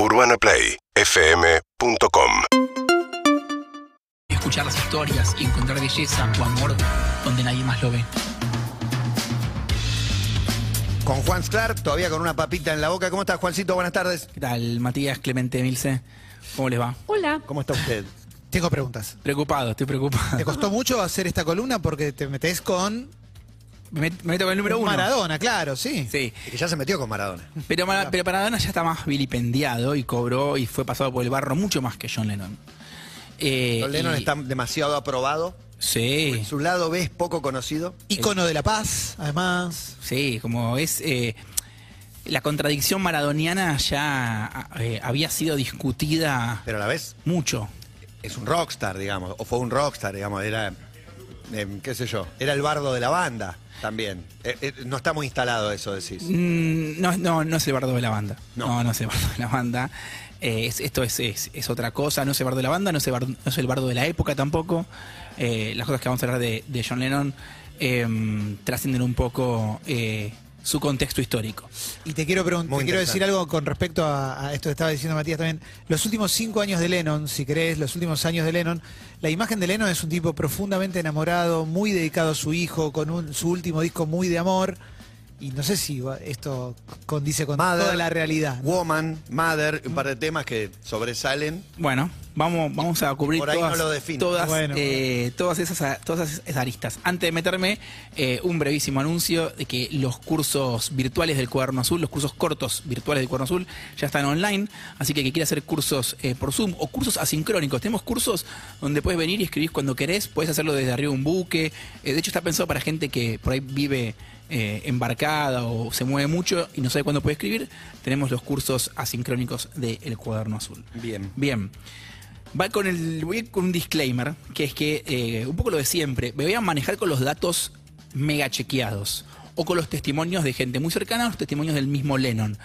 UrbanaPlayFM.com escuchar las historias y encontrar belleza o amor donde nadie más lo ve. Con Juan Sklar, todavía con una papita en la boca. ¿Cómo estás, Juancito? Buenas tardes. ¿Qué tal, Matías Clemente Milce? ¿Cómo les va? Hola. ¿Cómo está usted? Tengo preguntas. Preocupado, estoy preocupado. ¿Te costó mucho hacer esta columna porque te metes con Me, met- me meto con el número uno. Maradona, claro, sí. Sí, Y que ya se metió con Maradona. pero, Mara- pero Maradona ya está más vilipendiado y cobró y fue pasado por el barro mucho más que John Lennon. Eh, John Lennon y- está demasiado aprobado. Sí, Su lado B es poco conocido. Ícono de la paz, además. sí, como es... eh, la contradicción maradoniana ya eh, había sido discutida Pero a la vez mucho. es un rockstar, digamos. O fue un rockstar, digamos. Era, eh, qué sé yo, era el bardo de la banda también. Eh, eh, no está muy instalado eso, decís. Mm, No, no, no es el bardo de la banda. No. No, no, es el bardo de la banda. Eh, es- esto es, es- es otra cosa, no es el bardo de la banda, no es el bardo, no es el bardo de la época tampoco. Las cosas que vamos a hablar de, de John Lennon eh, trascienden un poco su contexto histórico. Y te quiero, te quiero decir algo con respecto a, a esto que estaba diciendo Matías también. Los últimos cinco años de Lennon, si querés, los últimos años de Lennon, la imagen de Lennon es un tipo profundamente enamorado, muy dedicado a su hijo, con un- su último disco muy de amor. Y no sé si va- esto condice con Mother, toda la realidad. ¿no? Woman, Mother, un par de temas que sobresalen. Bueno, vamos, vamos a cubrir Por ahí todas, no lo define. todas, Bueno, eh, todas, esas, todas esas aristas. Antes de meterme, eh, un brevísimo anuncio de que los cursos virtuales del Cuaderno Azul, los cursos cortos virtuales del Cuaderno Azul, ya están online. Así que el que quiera hacer cursos eh, por Zoom o cursos asincrónicos, tenemos cursos donde puedes venir y escribir cuando querés, puedes hacerlo desde arriba de un buque. Eh, de hecho, está pensado para gente que por ahí vive eh, embarcada o se mueve mucho y no sabe cuándo puede escribir. Tenemos los cursos asincrónicos del Cuaderno Azul. Bien. Bien. Va con el, voy con un disclaimer, que es que, eh, un poco lo de siempre, me voy a manejar con los datos mega chequeados o con los testimonios de gente muy cercana, los testimonios del mismo Lennon.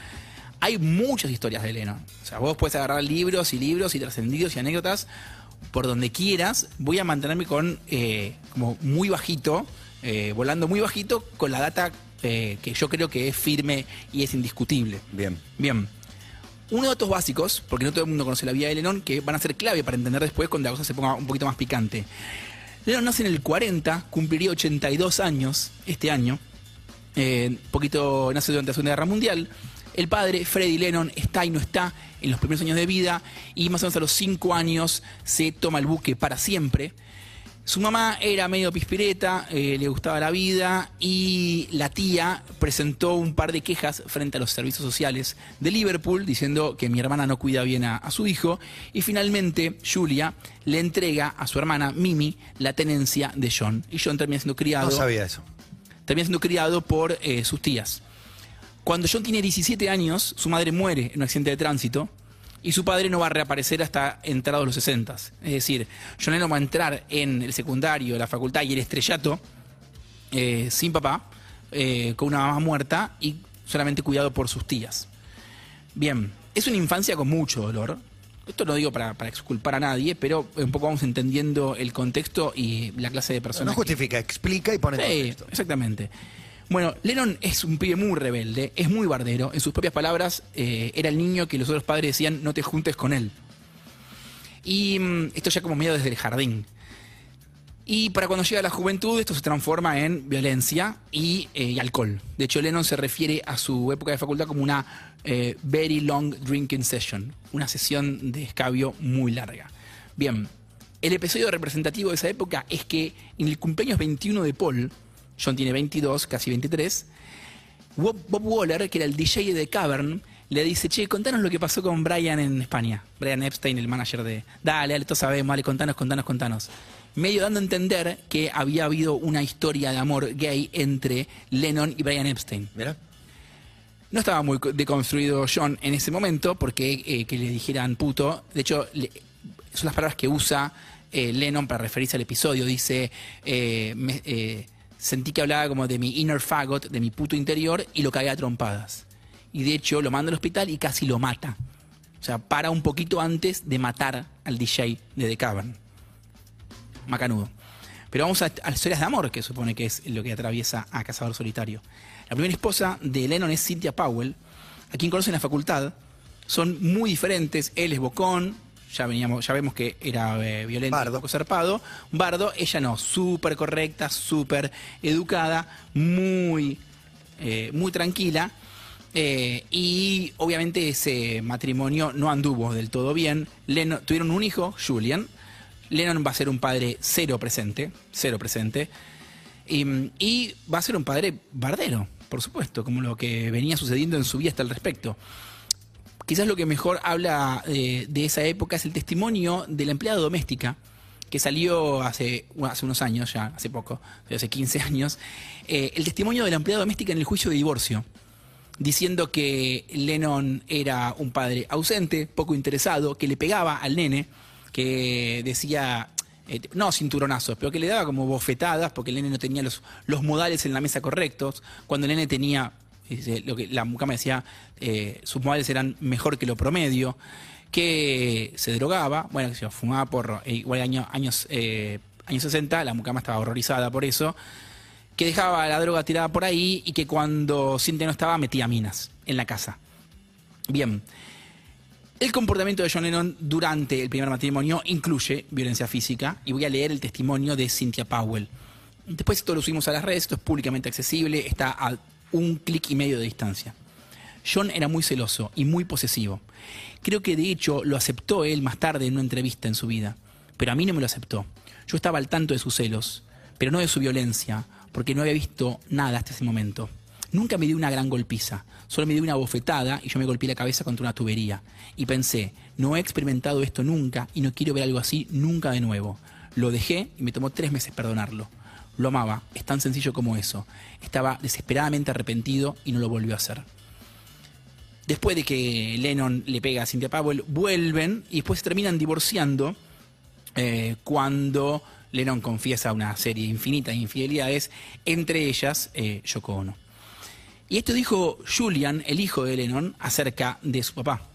Hay muchas historias de Lennon. O sea, vos puedes agarrar libros y libros y trascendidos y anécdotas por donde quieras. Voy a mantenerme con eh, como muy bajito, eh, volando muy bajito con la data eh, que yo creo que es firme y es indiscutible. Bien. Bien. Unos datos básicos, porque no todo el mundo conoce la vida de Lennon, que van a ser clave para entender después cuando la cosa se ponga un poquito más picante. Lennon nace en el 40, cumpliría 82 años este año. Eh, poquito nace durante la Segunda Guerra Mundial. El padre, Freddie Lennon, está y no está en los primeros años de vida y más o menos a los 5 años se toma el buque para siempre. Su mamá era medio pispireta, eh, le gustaba la vida y la tía presentó un par de quejas frente a los servicios sociales de Liverpool diciendo que mi hermana no cuida bien a, a su hijo y finalmente Julia le entrega a su hermana Mimi la tenencia de John y John termina siendo criado No sabía eso. termina siendo criado por eh, sus tías. Cuando John tiene 17 años, su madre muere en un accidente de tránsito y su padre no va a reaparecer hasta entrados los 60. Es decir, John Lennon va a entrar en el secundario, la facultad y el estrellato eh, sin papá, eh, con una mamá muerta y solamente cuidado por sus tías. Bien, es una infancia con mucho dolor. Esto no digo para, para exculpar a nadie, pero un poco vamos entendiendo el contexto y la clase de personas. No justifica, explica y pone Sí, contexto. exactamente. Bueno, Lennon es un pibe muy rebelde, es muy bardero. En sus propias palabras, eh, era el niño que los otros padres decían no te juntes con él. Y mm, esto ya como medio desde el jardín. Y para cuando llega la juventud, esto se transforma en violencia y, eh, alcohol. De hecho, Lennon se refiere a su época de facultad como una eh, very long drinking session, una sesión de escabio muy larga. Bien, el episodio representativo de esa época es que en el cumpleaños 21 de Paul, John tiene 22, casi 23, Bob, Bob Waller, que era el DJ de Cavern, le dice, che, contanos lo que pasó con Brian en España. Brian Epstein, el manager de... Dale, dale, todos sabemos, dale, contanos, contanos, contanos. Medio dando a entender que había habido una historia de amor gay entre Lennon y Brian Epstein. Mira. No estaba muy co- deconstruido John en ese momento porque eh, que le dijeran puto. De hecho, le- son las palabras que usa eh, Lennon para referirse al episodio. Dice, eh, me- eh, sentí que hablaba como de mi inner fagot, de mi puto interior, y lo cagué a trompadas. Y de hecho lo manda al hospital y casi lo mata. O sea, para un poquito antes de matar al DJ de The Cavern. Macanudo. Pero vamos a, a las historias de amor, que supone que es lo que atraviesa a Cazador Solitario. La primera esposa de Lennon es Cynthia Powell, a quien conoce en la facultad. son muy diferentes. Él es bocón, ya veníamos, ya vemos que era eh, violento, Bardo. un poco zarpado. Bardo, ella no, súper correcta, súper educada, muy, eh, muy tranquila. Eh, y obviamente ese matrimonio no anduvo del todo bien. Lennon- tuvieron un hijo, Julian. Lennon va a ser un padre cero presente, cero presente. Y, y va a ser un padre bardero, por supuesto, como lo que venía sucediendo en su vida hasta el respecto. Quizás lo que mejor habla eh, de esa época es el testimonio de la empleada doméstica, que salió hace, unos años, ya hace poco, hace 15 años, eh, el testimonio de la empleada doméstica en el juicio de divorcio, diciendo que Lennon era un padre ausente, poco interesado, que le pegaba al nene, que decía, eh, no cinturonazos, pero que le daba como bofetadas porque el nene no tenía los modales en la mesa correctos, cuando el nene tenía, lo que la mucama decía, eh, sus modales eran mejor que lo promedio, que se drogaba, bueno, que se fumaba por eh, igual año- años, eh, años 60, la mucama estaba horrorizada por eso, que dejaba la droga tirada por ahí y que cuando Cintia no estaba metía minas en la casa. Bien. El comportamiento de John Lennon durante el primer matrimonio incluye violencia física y voy a leer el testimonio de Cynthia Powell. Después esto lo subimos a las redes, esto es públicamente accesible, está a un clic y medio de distancia. John era muy celoso y muy posesivo. Creo que de hecho lo aceptó él más tarde en una entrevista en su vida, pero a mí no me lo aceptó. Yo estaba al tanto de sus celos, pero no de su violencia, porque no había visto nada hasta ese momento. Nunca me dio una gran golpiza, solo me dio una bofetada y yo me golpeé la cabeza contra una tubería. Y pensé, no he experimentado esto nunca y no quiero ver algo así nunca de nuevo. Lo dejé y me tomó tres meses perdonarlo. Lo amaba, es tan sencillo como eso. Estaba desesperadamente arrepentido y no lo volvió a hacer. Después de que Lennon le pega a Cynthia Powell, vuelven y después terminan divorciando eh, cuando Lennon confiesa una serie infinita de infidelidades, entre ellas eh, Yoko Ono. Y esto dijo Julian, el hijo de Lennon, acerca de su papá.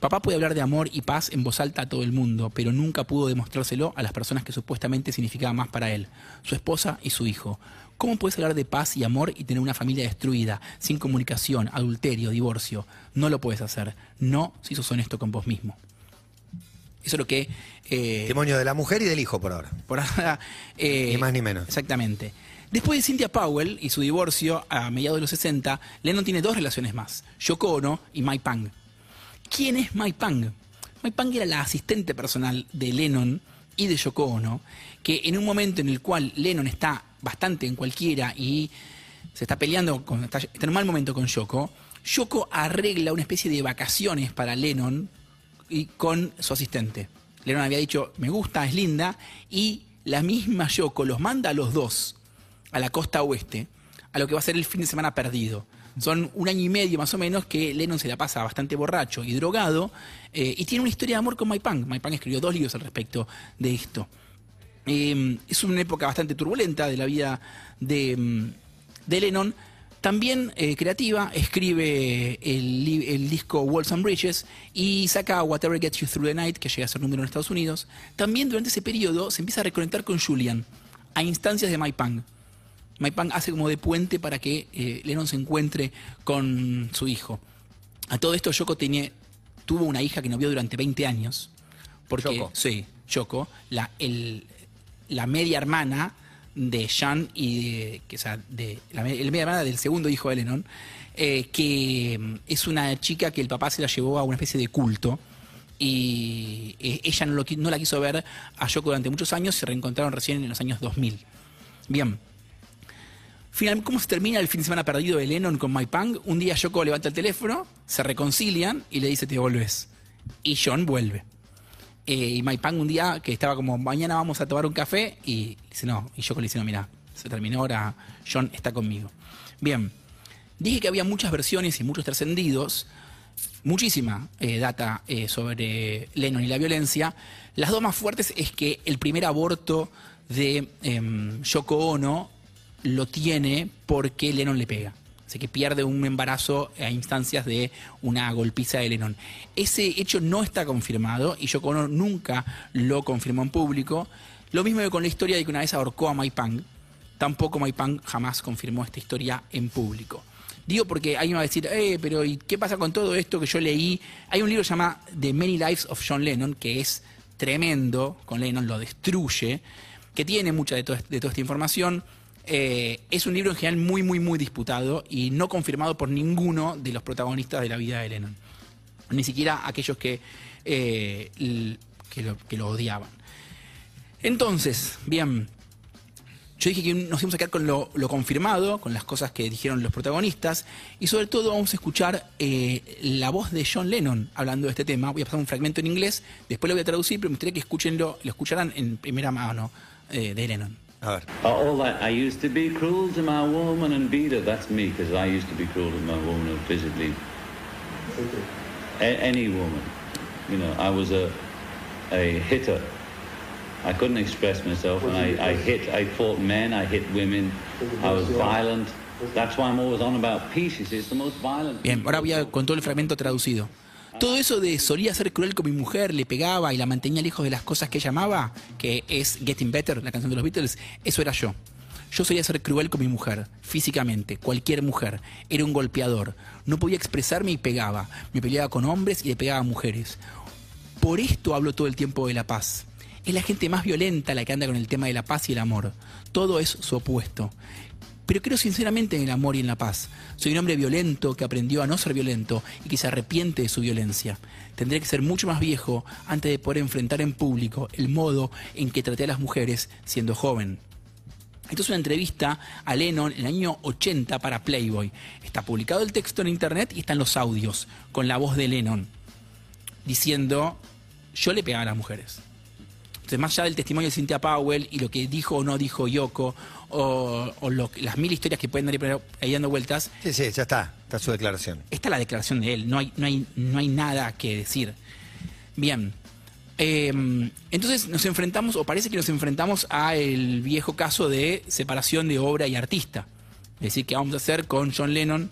Papá puede hablar de amor y paz en voz alta a todo el mundo, pero nunca pudo demostrárselo a las personas que supuestamente significaban más para él, su esposa y su hijo. ¿Cómo puedes hablar de paz y amor y tener una familia destruida, sin comunicación, adulterio, divorcio? No lo puedes hacer. No si sos honesto con vos mismo. Eso es lo que... eh, Testimonio de la mujer y del hijo por ahora. por ahora. eh, Ni más ni menos. Exactamente. Después de Cynthia Powell y su divorcio a mediados de los 60, Lennon tiene dos relaciones más: Yoko Ono y Mike Pang. ¿Quién es Mike Pang? Mike Pang era la asistente personal de Lennon y de Yoko Ono, que en un momento en el cual Lennon está bastante en cualquiera y se está peleando, con, está en un mal momento con Yoko, Yoko arregla una especie de vacaciones para Lennon y con su asistente. Lennon había dicho, me gusta, es linda, y la misma Yoko los manda a los dos a la costa oeste, a lo que va a ser el fin de semana perdido. Son un año y medio más o menos que Lennon se la pasa bastante borracho y drogado eh, y tiene una historia de amor con Mike Pang. Mike Pang escribió dos libros al respecto de esto. Eh, es una época bastante turbulenta de la vida de, de Lennon. También eh, creativa, escribe el, disco Walls and Bridges y saca Whatever Gets You Through the Night, que llega a ser número en Estados Unidos. También durante ese periodo se empieza a reconectar con Julian, a instancias de Mike Pang hace como de puente para que eh, Lennon se encuentre con su hijo. A todo esto, Yoko tenía, tuvo una hija que no vio durante 20 años. Porque, Yoko. Sí, Yoko, la, el- la media hermana de Sean y de, que, o sea, de la, me- la media hermana del segundo hijo de Lennon, eh, que mm, es una chica que el papá se la llevó a una especie de culto y eh, ella no, lo no la quiso ver a Yoko durante muchos años, se reencontraron recién en los años 2000. Bien. ¿Cómo se termina el fin de semana perdido de Lennon con Mike Pang? Un día Yoko levanta el teléfono, se reconcilian y le dice te volvés. Y John vuelve. Eh, y Mike Pang un día que estaba como, mañana vamos a tomar un café, y dice no. Y Yoko le dice, no, mira, se terminó ahora, John está conmigo. Bien, dije que había muchas versiones y muchos trascendidos, muchísima eh, data eh, sobre Lennon y la violencia. Las dos más fuertes es que el primer aborto de em, Yoko Ono lo tiene porque Lennon le pega. Así que pierde un embarazo a instancias de una golpiza de Lennon. Ese hecho no está confirmado y Yoko nunca lo confirmó en público. Lo mismo con la historia de que una vez ahorcó a Mike Pang. Tampoco Mike Pang jamás confirmó esta historia en público. Digo porque alguien va a decir, eh, pero ¿y qué pasa con todo esto que yo leí? Hay un libro que se llama The Many Lives of John Lennon, que es tremendo, con Lennon lo destruye, que tiene mucha de toda esta información. Eh, es un libro en general muy, muy, muy disputado y no confirmado por ninguno de los protagonistas de la vida de Lennon. Ni siquiera aquellos que, eh, que, lo, odiaban. Entonces, bien, yo dije que nos íbamos a quedar con lo, confirmado, con las cosas que dijeron los protagonistas, y sobre todo vamos a escuchar eh, la voz de John Lennon hablando de este tema. Voy a pasar un fragmento en inglés, después lo voy a traducir, pero me gustaría que escuchenlo, lo escucharan en primera mano de Lennon. A ver. Uh, All that I used to be cruel to my woman and beat her. That's me, because I used to be cruel to my woman and physically. A- any woman, you know, I was a a hitter. I couldn't express myself, and I, I hit. I fought men. I hit women. I was violent. That's why I'm always on about peace. It's the most violent. Bien, ahora voy a, con todo el fragmento traducido. Todo eso de solía ser cruel con mi mujer, le pegaba y la mantenía lejos de las cosas que ella amaba, que es Getting Better, la canción de los Beatles, eso era yo. Yo solía ser cruel con mi mujer, físicamente, cualquier mujer. Era un golpeador. No podía expresarme y pegaba. Me peleaba con hombres y le pegaba a mujeres. Por esto hablo todo el tiempo de la paz. Es la gente más violenta la que anda con el tema de la paz y el amor. Todo es su opuesto. Pero creo sinceramente en el amor y en la paz. Soy un hombre violento que aprendió a no ser violento y que se arrepiente de su violencia. Tendré que ser mucho más viejo antes de poder enfrentar en público el modo en que traté a las mujeres siendo joven. Esto es una entrevista a Lennon en el año 80 para Playboy. Está publicado el texto en internet y están los audios con la voz de Lennon diciendo yo le pegaba a las mujeres. Entonces, más allá del testimonio de Cynthia Powell y lo que dijo o no dijo Yoko, o, o lo que- las mil historias que pueden dar ahí dando vueltas, Sí, sí, ya está. Está su declaración. esta es la declaración de él, no hay, no hay, no hay nada que decir. Bien. Eh, entonces nos enfrentamos, o parece que nos enfrentamos a el viejo caso de separación de obra y artista. Es decir, que vamos a hacer con John Lennon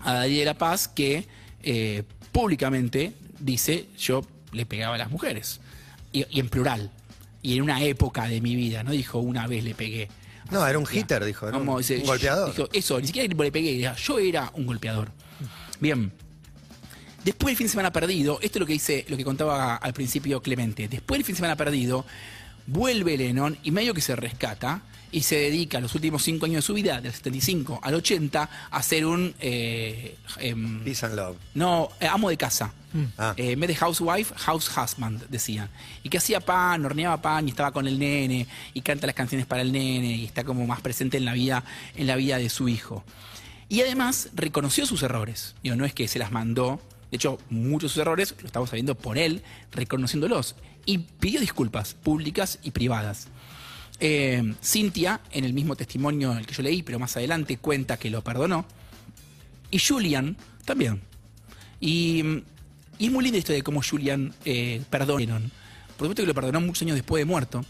a David de la Paz, que eh, públicamente dice yo le pegaba a las mujeres. Y, y en plural. Y en una época de mi vida, no dijo una vez le pegué. No, era un hitter, dijo. Era un, Como dice, un golpeador. dijo, eso, ni siquiera le pegué, yo era un golpeador. Bien. Después del fin de semana perdido, esto es lo que dice, lo que contaba al principio Clemente. Después del fin de semana perdido, vuelve Lennon y medio que se rescata y se dedica los últimos cinco años de su vida, del 75 al 80, a ser un eh, em, Peace and love. no, eh, amo de casa. Ah. Eh, en vez de housewife, house husband, decía. Y que hacía pan, horneaba pan y estaba con el nene y canta las canciones para el nene y está como más presente en la vida, en la vida de su hijo. Y además reconoció sus errores. Digo, no es que se las mandó. De hecho, muchos de sus errores lo estamos sabiendo por él, reconociéndolos. Y pidió disculpas públicas y privadas. Eh, Cintia, en el mismo testimonio el que yo leí, pero más adelante, cuenta que lo perdonó. Y Julian también. Y, y es muy linda la historia de cómo Julian eh, Lennon. Por supuesto que lo perdonó muchos años después de muerto.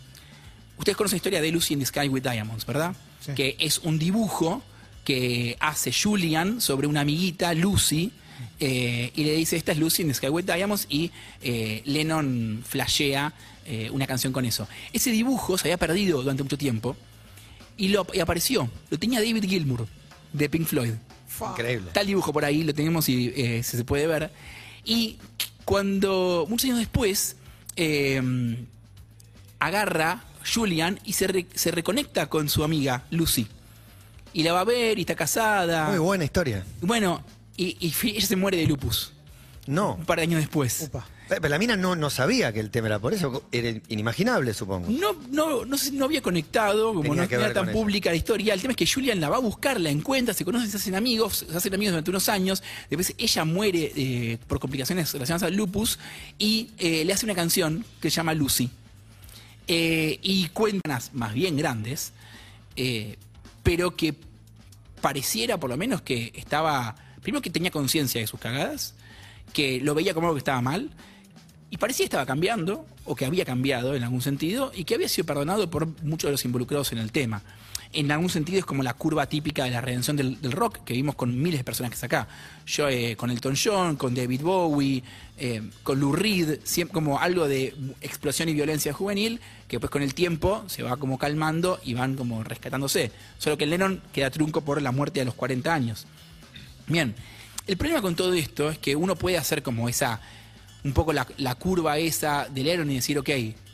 Ustedes conocen la historia de Lucy in the Sky with Diamonds, ¿verdad? Sí. Que es un dibujo que hace Julian sobre una amiguita, Lucy, eh, y le dice, esta es Lucy in the Sky with Diamonds, y eh, Lennon flashea eh, una canción con eso. Ese dibujo se había perdido durante mucho tiempo, y, lo, y apareció. Lo tenía David Gilmour, de Pink Floyd. Increíble. Está el dibujo por ahí, lo tenemos y eh, se, se puede ver. Y cuando, muchos años después, eh, agarra Julian y se, re- se reconecta con su amiga Lucy. Y la va a ver y está casada. Muy buena historia. Bueno, y, ella se muere de lupus No. un par de años después. Upa. Eh, Pero la mina no, no sabía que el tema era por eso. Era inimaginable, supongo. No, no, no, sé, no había conectado, como Tenía no era tan pública la historia. El tema es que Julian la va a buscar, la encuentra, se conocen, se hacen amigos, se hacen amigos durante unos años. Después ella muere eh, por complicaciones relacionadas al lupus y eh, le hace una canción que se llama Lucy. Eh, y cuentas más bien grandes, eh, pero que pareciera por lo menos que estaba, primero que tenía conciencia de sus cagadas, que lo veía como algo que estaba mal, y parecía que estaba cambiando, o que había cambiado en algún sentido, y que había sido perdonado por muchos de los involucrados en el tema. En algún sentido es como la curva típica de la redención del, rock que vimos con miles de personajes acá. Yo eh, con Elton John, con David Bowie, eh, con Lou Reed, siempre como algo de explosión y violencia juvenil, que pues con el tiempo se va como calmando y van como rescatándose. Solo que Lennon queda trunco por la muerte a los 40 años. Bien, el problema con todo esto es que uno puede hacer como esa, un poco la, curva esa de Lennon y decir, ok,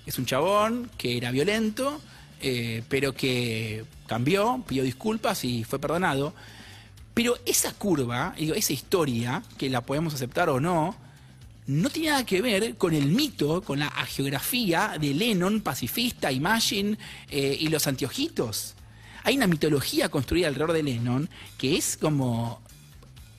es un chabón que era violento, eh, pero que cambió, pidió disculpas y fue perdonado. Pero esa curva, digo, esa historia, que la podemos aceptar o no, no tiene nada que ver con el mito, con la geografía de Lennon, pacifista, Imagine eh, y los anteojitos. Hay una mitología construida alrededor de Lennon que es como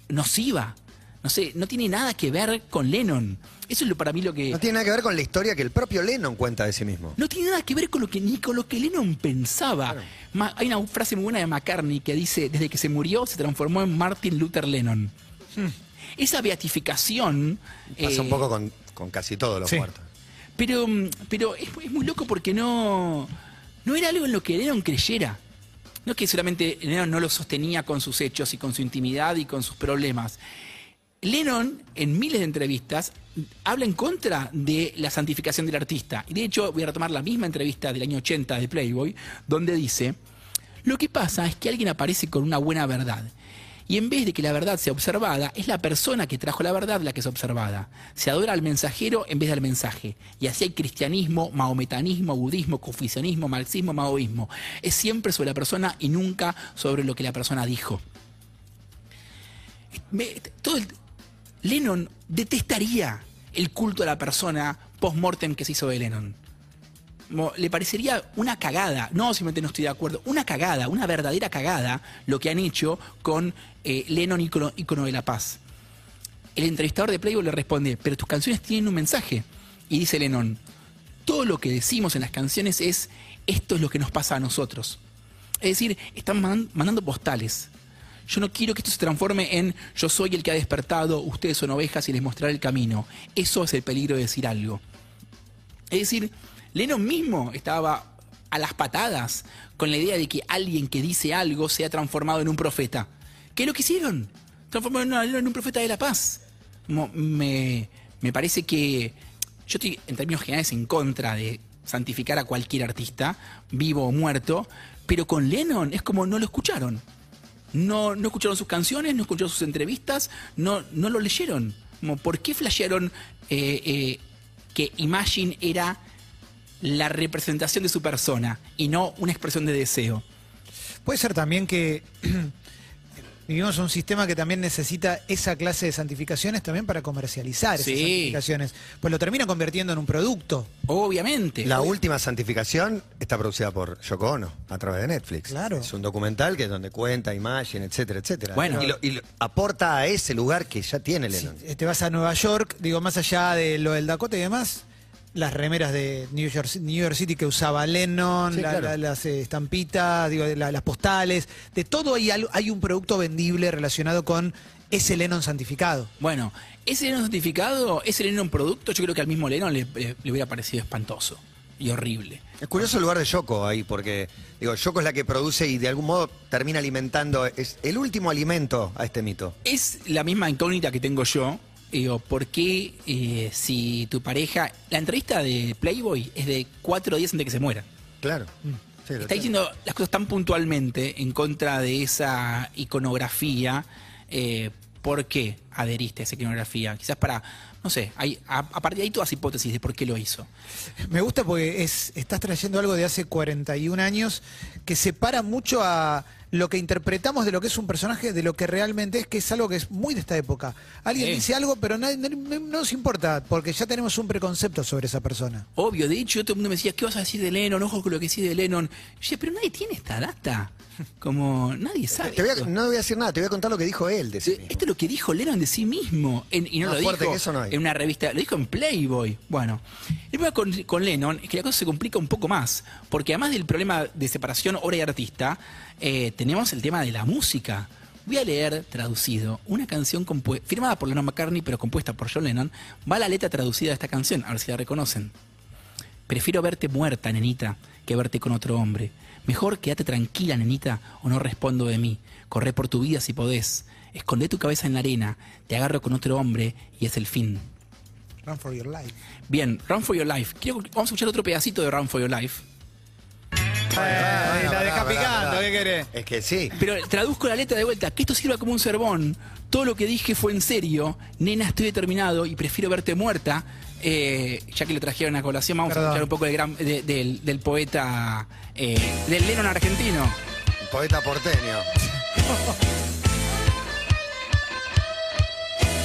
nociva. No sé, no tiene nada que ver con Lennon. Eso es lo para mí lo que. No tiene nada que ver con la historia que el propio Lennon cuenta de sí mismo. No tiene nada que ver con lo que ni con lo que Lennon pensaba. Ma- hay una frase muy buena de McCartney que dice: desde que se murió se transformó en Martin Luther Lennon. Esa beatificación. Pasa eh, un poco con, con casi todos los sí. muertos. Pero, mm, pero es, es muy loco porque no, no era algo en lo que Lennon creyera. No es que solamente Lennon no lo sostenía con sus hechos y con su intimidad y con sus problemas. Lennon, en miles de entrevistas, habla en contra de la santificación del artista. Y de hecho, voy a retomar la misma entrevista del año 80 de Playboy, donde dice, lo que pasa es que alguien aparece con una buena verdad. Y en vez de que la verdad sea observada, es la persona que trajo la verdad la que es observada. Se adora al mensajero en vez del mensaje. Y así hay cristianismo, mahometanismo, budismo, confucianismo, marxismo, maoísmo. Es siempre sobre la persona y nunca sobre lo que la persona dijo. Lennon detestaría el culto a la persona post-mortem que se hizo de Lennon. Le parecería una cagada, no simplemente no estoy de acuerdo, una cagada, una verdadera cagada lo que han hecho con eh, Lennon ícono, ícono de la paz. El entrevistador de Playboy le responde, pero tus canciones tienen un mensaje. Y dice Lennon, todo lo que decimos en las canciones es, esto es lo que nos pasa a nosotros. Es decir, están mandan- mandando postales. Yo no quiero que esto se transforme en yo soy el que ha despertado, ustedes son ovejas y les mostraré el camino. Eso es el peligro de decir algo. Es decir, Lennon mismo estaba a las patadas con la idea de que alguien que dice algo sea transformado en un profeta. ¿Qué es lo que hicieron? Transformaron a Lennon en un profeta de la paz. Me, me parece que yo estoy en términos generales en contra de santificar a cualquier artista, vivo o muerto, pero con Lennon es como no lo escucharon. No, no escucharon sus canciones, no escucharon sus entrevistas, no, no lo leyeron. ¿Por qué flashearon eh, eh, que Imagine era la representación de su persona y no una expresión de deseo? Puede ser también que vivimos un sistema que también necesita esa clase de santificaciones también para comercializar esas Sí. santificaciones. Pues lo termina convirtiendo en un producto. Obviamente. La última santificación está producida por Yoko Ono a través de Netflix. Claro. Es un documental que es donde cuenta imagen, etcétera, etcétera. Bueno. y, lo- y lo- aporta a ese lugar que ya tiene Lennon. Si te vas a Nueva York, digo, más allá de lo del Dakota y demás, las remeras de New York, New York City que usaba Lennon, Sí, la- claro. la- las eh, estampitas, digo, la- las postales, de todo hay, hay un producto vendible relacionado con ese Lennon santificado. Bueno, ese Lennon certificado, ese Lennon producto, yo creo que al mismo Lennon le, le- le hubiera parecido espantoso y horrible. Es curioso el lugar de Yoko ahí, porque digo, Yoko es la que produce y de algún modo termina alimentando, es el último alimento a este mito. Es la misma incógnita que tengo yo. Digo, ¿por qué eh, si tu pareja... La entrevista de Playboy es de cuatro días antes de que se muera. Claro. Sí, lo Está diciendo las cosas tan puntualmente en contra de esa iconografía. eh, ¿Por qué adheriste a esa iconografía? Quizás para, no sé, hay, a, a partir de ahí todas hipótesis de por qué lo hizo. Me gusta porque es, estás trayendo algo de hace 41 años que separa mucho a lo que interpretamos de lo que es un personaje de lo que realmente es, que es algo que es muy de esta época. Alguien Sí. dice algo, pero nadie- no, no nos importa, porque ya tenemos un preconcepto sobre esa persona. Obvio, de hecho todo el mundo me decía, ¿qué vas a decir de Lennon? Ojo con lo que decís de Lennon. Yo decía, pero nadie tiene esta data. Como nadie sabe. Te voy a- esto. no voy a decir nada, te voy a contar lo que dijo él de sí mismo. Esto es lo que dijo Lennon de sí mismo. En- y no Más lo dijo que eso no hay. en una revista, lo dijo en Playboy. Bueno, el problema con, con Lennon es que la cosa se complica un poco más. Porque además del problema de separación obra y artista, eh, tenemos el tema de la música. Voy a leer traducido una canción firmada por Lennon McCartney, pero compuesta por John Lennon. Va la letra traducida de esta canción, a ver si la reconocen. Prefiero verte muerta, nenita, que verte con otro hombre. Mejor quédate tranquila, nenita, o no respondo de mí. Corre por tu vida si podés. Esconde tu cabeza en la arena, te agarro con otro hombre y es el fin. Run for your life. Bien, Run for Your Life. Quiero- vamos a escuchar otro pedacito de Run for Your Life. Eh, la deja picando. ¿qué querés? Es que sí. Pero traduzco la letra de vuelta, que esto sirva como un sermón. Todo lo que dije fue en serio. Nena, estoy determinado y prefiero verte muerta. Eh, ya que lo trajeron a colación, vamos Perdón. a escuchar un poco del, gran- de- del, del poeta, eh, del Lennon argentino. Poeta porteño.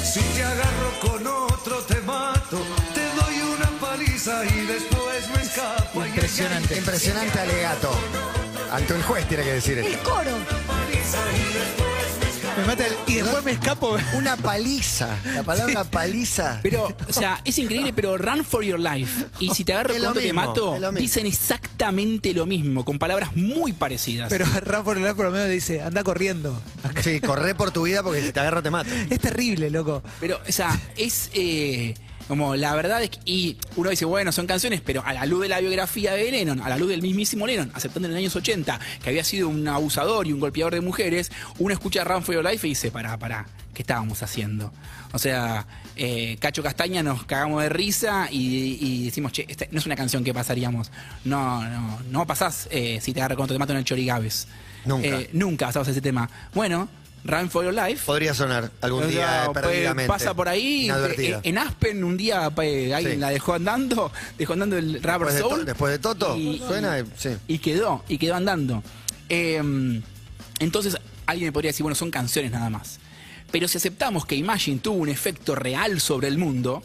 Si te agarro con otro te mato, te doy una paliza y después me escapo. Impresionante. Impresionante alegato. Ante un juez tiene que decir El esto. coro. Me mata el- y después me escapo. Una paliza. La palabra paliza. Pero, o sea, es increíble, pero run for your life. Y si te agarro Es con lo otro te mismo, mato, es lo mismo. dicen exactamente lo mismo, con palabras muy parecidas. Pero Rafa por lo menos le dice, anda corriendo. Sí, corre por tu vida porque si te agarro te mato. Es terrible, loco. Pero, o sea, es eh, como la verdad es que, y uno dice, bueno, son canciones, pero a la luz de la biografía de Lennon, a la luz del mismísimo Lennon, aceptando en los años 80 que había sido un abusador y un golpeador de mujeres, uno escucha Run for Your Life y dice, pará, pará, ¿qué estábamos haciendo? O sea, eh, Cacho Castaña nos cagamos de risa y, y decimos, che, esta no es una canción que pasaríamos. No, no, no pasás eh, si te agarra cuando te matan en el Chorigaves. Nunca. Eh, nunca pasamos ese tema. Bueno, Run for Your Life. Podría sonar algún O día sea, eh, perdidamente. Pasa por ahí. Eh, En Aspen un día eh, alguien Sí. la dejó andando, dejó andando el Rubber Después de Soul. Después de Toto, suena y- sí. y quedó, y quedó andando. Eh, entonces alguien me podría decir, bueno, son canciones nada más. Pero si aceptamos que Imagine tuvo un efecto real sobre el mundo,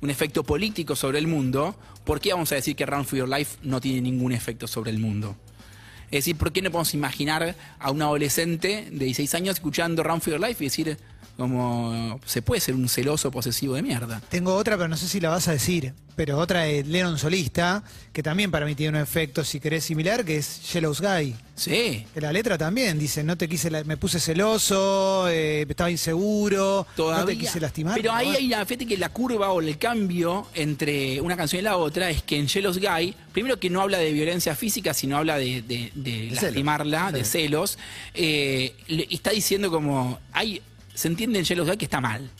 un efecto político sobre el mundo, ¿por qué vamos a decir que Run for Your Life no tiene ningún efecto sobre el mundo? Es decir, ¿por qué no podemos imaginar a un adolescente de 16 años escuchando Run for Your Life y decir, como, se puede ser un celoso posesivo de mierda? Tengo otra, pero no sé si la vas a decir. Pero otra es Lennon solista, que también para mí tiene un efecto, si querés, similar, que es Yellow Sky. Sí, Que la letra también dice, no te quise, la- me puse celoso, eh, estaba inseguro, todavía. no te quise lastimar. Pero ahí hay una, fíjate que la curva o el cambio entre una canción y la otra es que en Jealous Guy, primero que no habla de violencia física, sino habla de, de- de lastimarla, de celos, eh, está diciendo como, hay, se entiende en Jealous Guy que está mal.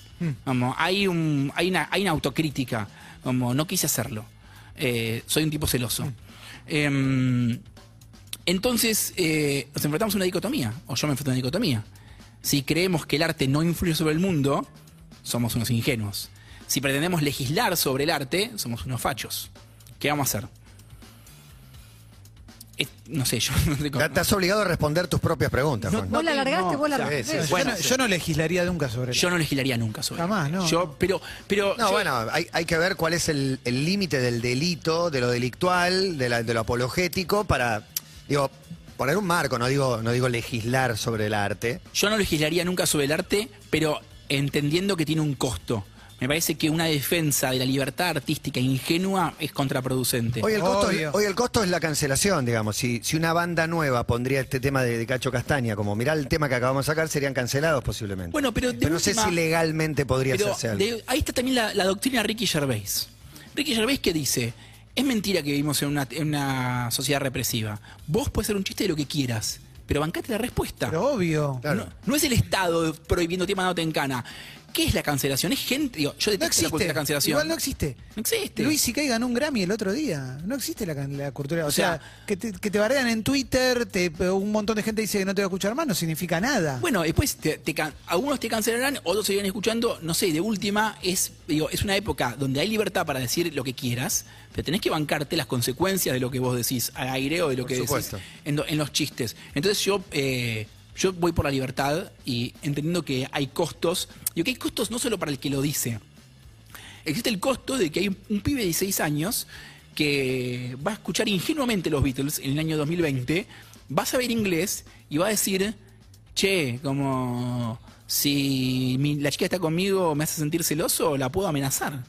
Como, hay, un, hay, una, hay una autocrítica, como no quise hacerlo. Eh, soy un tipo celoso. Em, entonces, eh, nos enfrentamos a una dicotomía, o yo me enfrento a una dicotomía. Si creemos que el arte no influye sobre el mundo, somos unos ingenuos. Si pretendemos legislar sobre el arte, somos unos fachos. ¿Qué vamos a hacer? Es- no sé, yo no tengo- Ya Estás obligado a responder tus propias preguntas, No, Juan. Vos la no, largaste, no, vos la sí, yo, bueno, no, yo no legislaría nunca sobre Yo no legislaría nunca sobre Jamás, no. Yo, pero, pero No, yo- bueno, hay, hay que ver cuál es el el límite del delito, de lo delictual, de, la- de lo apologético, para, digo, poner un marco, no digo, no digo legislar sobre el arte. yo no legislaría nunca sobre el arte, pero entendiendo que tiene un costo. Me parece que una defensa de la libertad artística ingenua es contraproducente. Hoy el, costo, Obvio. hoy el costo es la cancelación, digamos. Si, si una banda nueva pondría este tema de, de Cacho Castaña, como mirá el tema que acabamos de sacar, serían cancelados posiblemente. Bueno, pero de no sé si legalmente podría Pero hacerse algo. de- ahí está también la, la doctrina Ricky Gervais. Ricky Gervais que dice, es mentira que vivimos en una, en una sociedad represiva. Vos puedes hacer un chiste de lo que quieras, pero bancate la respuesta. Pero obvio. Claro. No, no es el Estado prohibiendo tema no te encana. ¿Qué es la cancelación? Es gente. digo, yo No detesto la cultura de cancelación. Igual no existe. No existe. Luis C.K. ganó un Grammy el otro día. No existe la, la cultura. O, O sea, sea, que, te, que te bardean en Twitter, te, un montón de gente dice que no te va a escuchar más, no significa nada. Bueno, después te- te can- algunos te cancelarán, otros seguirán escuchando. No sé, de última, es, digo, es una época donde hay libertad para decir lo que quieras, pero tenés que bancarte las consecuencias de lo que vos decís al aire o de lo Por que supuesto. decís en, los chistes. Entonces yo, eh, yo voy por la libertad y entendiendo que hay costos. Digo que hay costos no solo para el que lo dice. Existe el costo de que hay un, un pibe de 16 años que va a escuchar ingenuamente los Beatles en el año 2020, va a saber inglés y va a decir, che, como si mi- la chica está conmigo me hace sentir celoso, la puedo amenazar.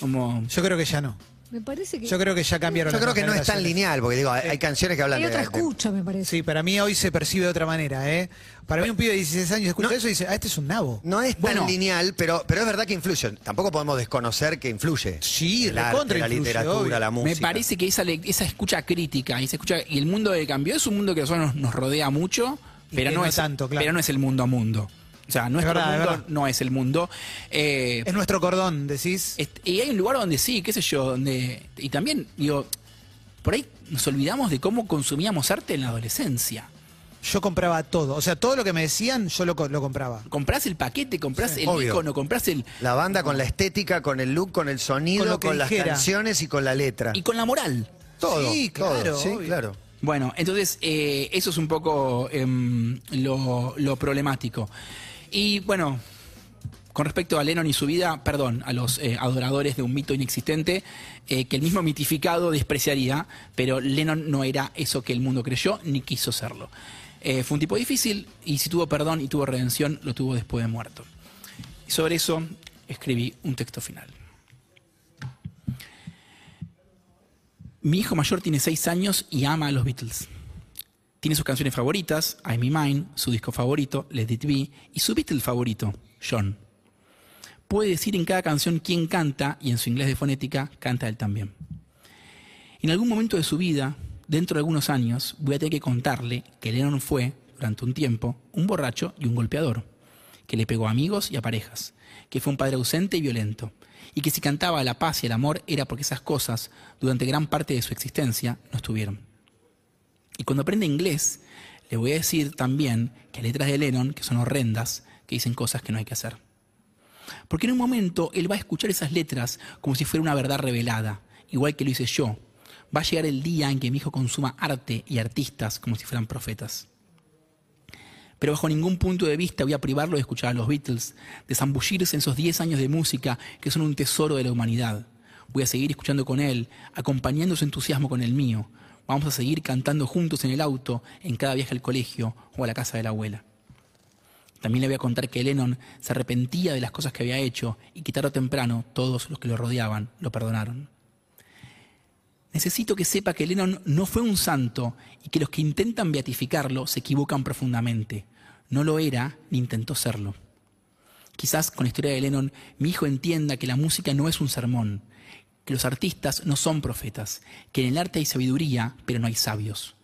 Como, Yo creo que ya no. Me parece que Yo creo que ya cambiaron Yo creo que no es tan lineal, porque digo, hay, hay canciones que hablan hay de, otra escucha, me parece. Sí, para mí hoy se percibe de otra manera, ¿eh? Para mí un pibe de 16 años escucha No. eso y dice, ah, este es un nabo. No es tan Bueno. lineal, pero, pero es verdad que influye. Tampoco podemos desconocer que influye. Sí, el arte, la influye, literatura, obvio. la música. me parece que esa, escucha crítica y esa escucha y el mundo que cambió es un mundo que a nosotros nos, nos rodea mucho, pero no es tanto, claro. pero no es el mundo a mundo. O sea, nuestro verdad, mundo verdad. no es el mundo. Eh, Es nuestro cordón, decís. Est- y hay un lugar donde sí, qué sé yo, donde. Y también, digo. por ahí nos olvidamos de cómo consumíamos arte en la adolescencia. Yo compraba todo. O sea, todo lo que me decían, yo lo, co- lo compraba. Comprás el paquete, comprás el obvio. icono, comprás el. La banda con la estética, con el look, con el sonido, Con lo las canciones y con la letra. y con la moral. todo. Sí, todo, claro, Sí, obvio. claro. Bueno, entonces eh, eso es un poco em, lo, lo problemático. Y bueno, con respecto a Lennon y su vida, perdón, a los eh, adoradores de un mito inexistente, eh, que el mismo mitificado despreciaría, pero Lennon no era eso que el mundo creyó ni quiso serlo. Eh, fue un tipo difícil y si tuvo perdón y tuvo redención, lo tuvo después de muerto. Y sobre eso escribí un texto final. Mi hijo mayor tiene seis años y ama a los Beatles. Tiene sus canciones favoritas, I'm Me Mine, su disco favorito, Let It Be, y su Beatle favorito, John. Puede decir en cada canción quién canta y en su inglés de fonética canta él también. En algún momento de su vida, dentro de algunos años, voy a tener que contarle que Lennon fue, durante un tiempo, un borracho y un golpeador, que le pegó a amigos y a parejas, que fue un padre ausente y violento, y que si cantaba la paz y el amor era porque esas cosas, durante gran parte de su existencia, no estuvieron. Y cuando aprende inglés, le voy a decir también que hay letras de Lennon que son horrendas, que dicen cosas que no hay que hacer. Porque en un momento él va a escuchar esas letras como si fuera una verdad revelada, igual que lo hice yo. Va a llegar el día en que mi hijo consuma arte y artistas como si fueran profetas. Pero bajo ningún punto de vista voy a privarlo de escuchar a los Beatles, de zambullirse en esos 10 años de música que son un tesoro de la humanidad. Voy a seguir escuchando con él, acompañando su entusiasmo con el mío. Vamos a seguir cantando juntos en el auto, en cada viaje al colegio o a la casa de la abuela. También le voy a contar que Lennon se arrepentía de las cosas que había hecho y que tarde o temprano todos los que lo rodeaban lo perdonaron. Necesito que sepa que Lennon no fue un santo y que los que intentan beatificarlo se equivocan profundamente. No lo era ni intentó serlo. Quizás con la historia de Lennon mi hijo entienda que la música no es un sermón, que los artistas no son profetas, que en el arte hay sabiduría, pero no hay sabios,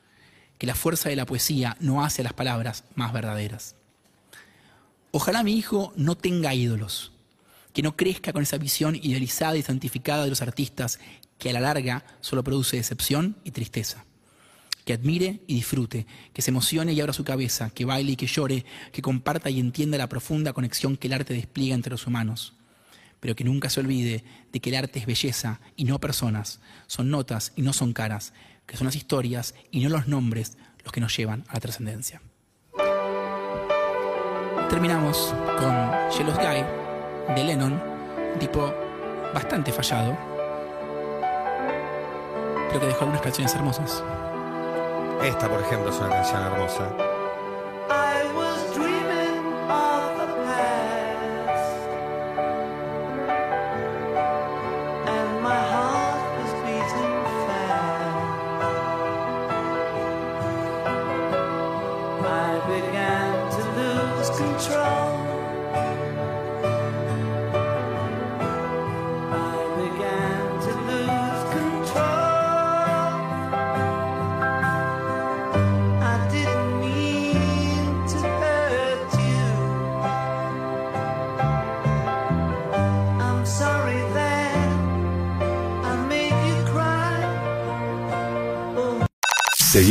que la fuerza de la poesía no hace a las palabras más verdaderas. Ojalá mi hijo no tenga ídolos, que no crezca con esa visión idealizada y santificada de los artistas que a la larga solo produce decepción y tristeza. Que admire y disfrute, que se emocione y abra su cabeza, que baile y que llore, que comparta y entienda la profunda conexión que el arte despliega entre los humanos. Pero que nunca se olvide de que el arte es belleza y no personas, son notas y no son caras, que son las historias y no los nombres los que nos llevan a la trascendencia. Terminamos con Jealous Guy de Lennon, tipo bastante fallado, pero que dejó algunas canciones hermosas. Esta, por ejemplo, es una canción hermosa.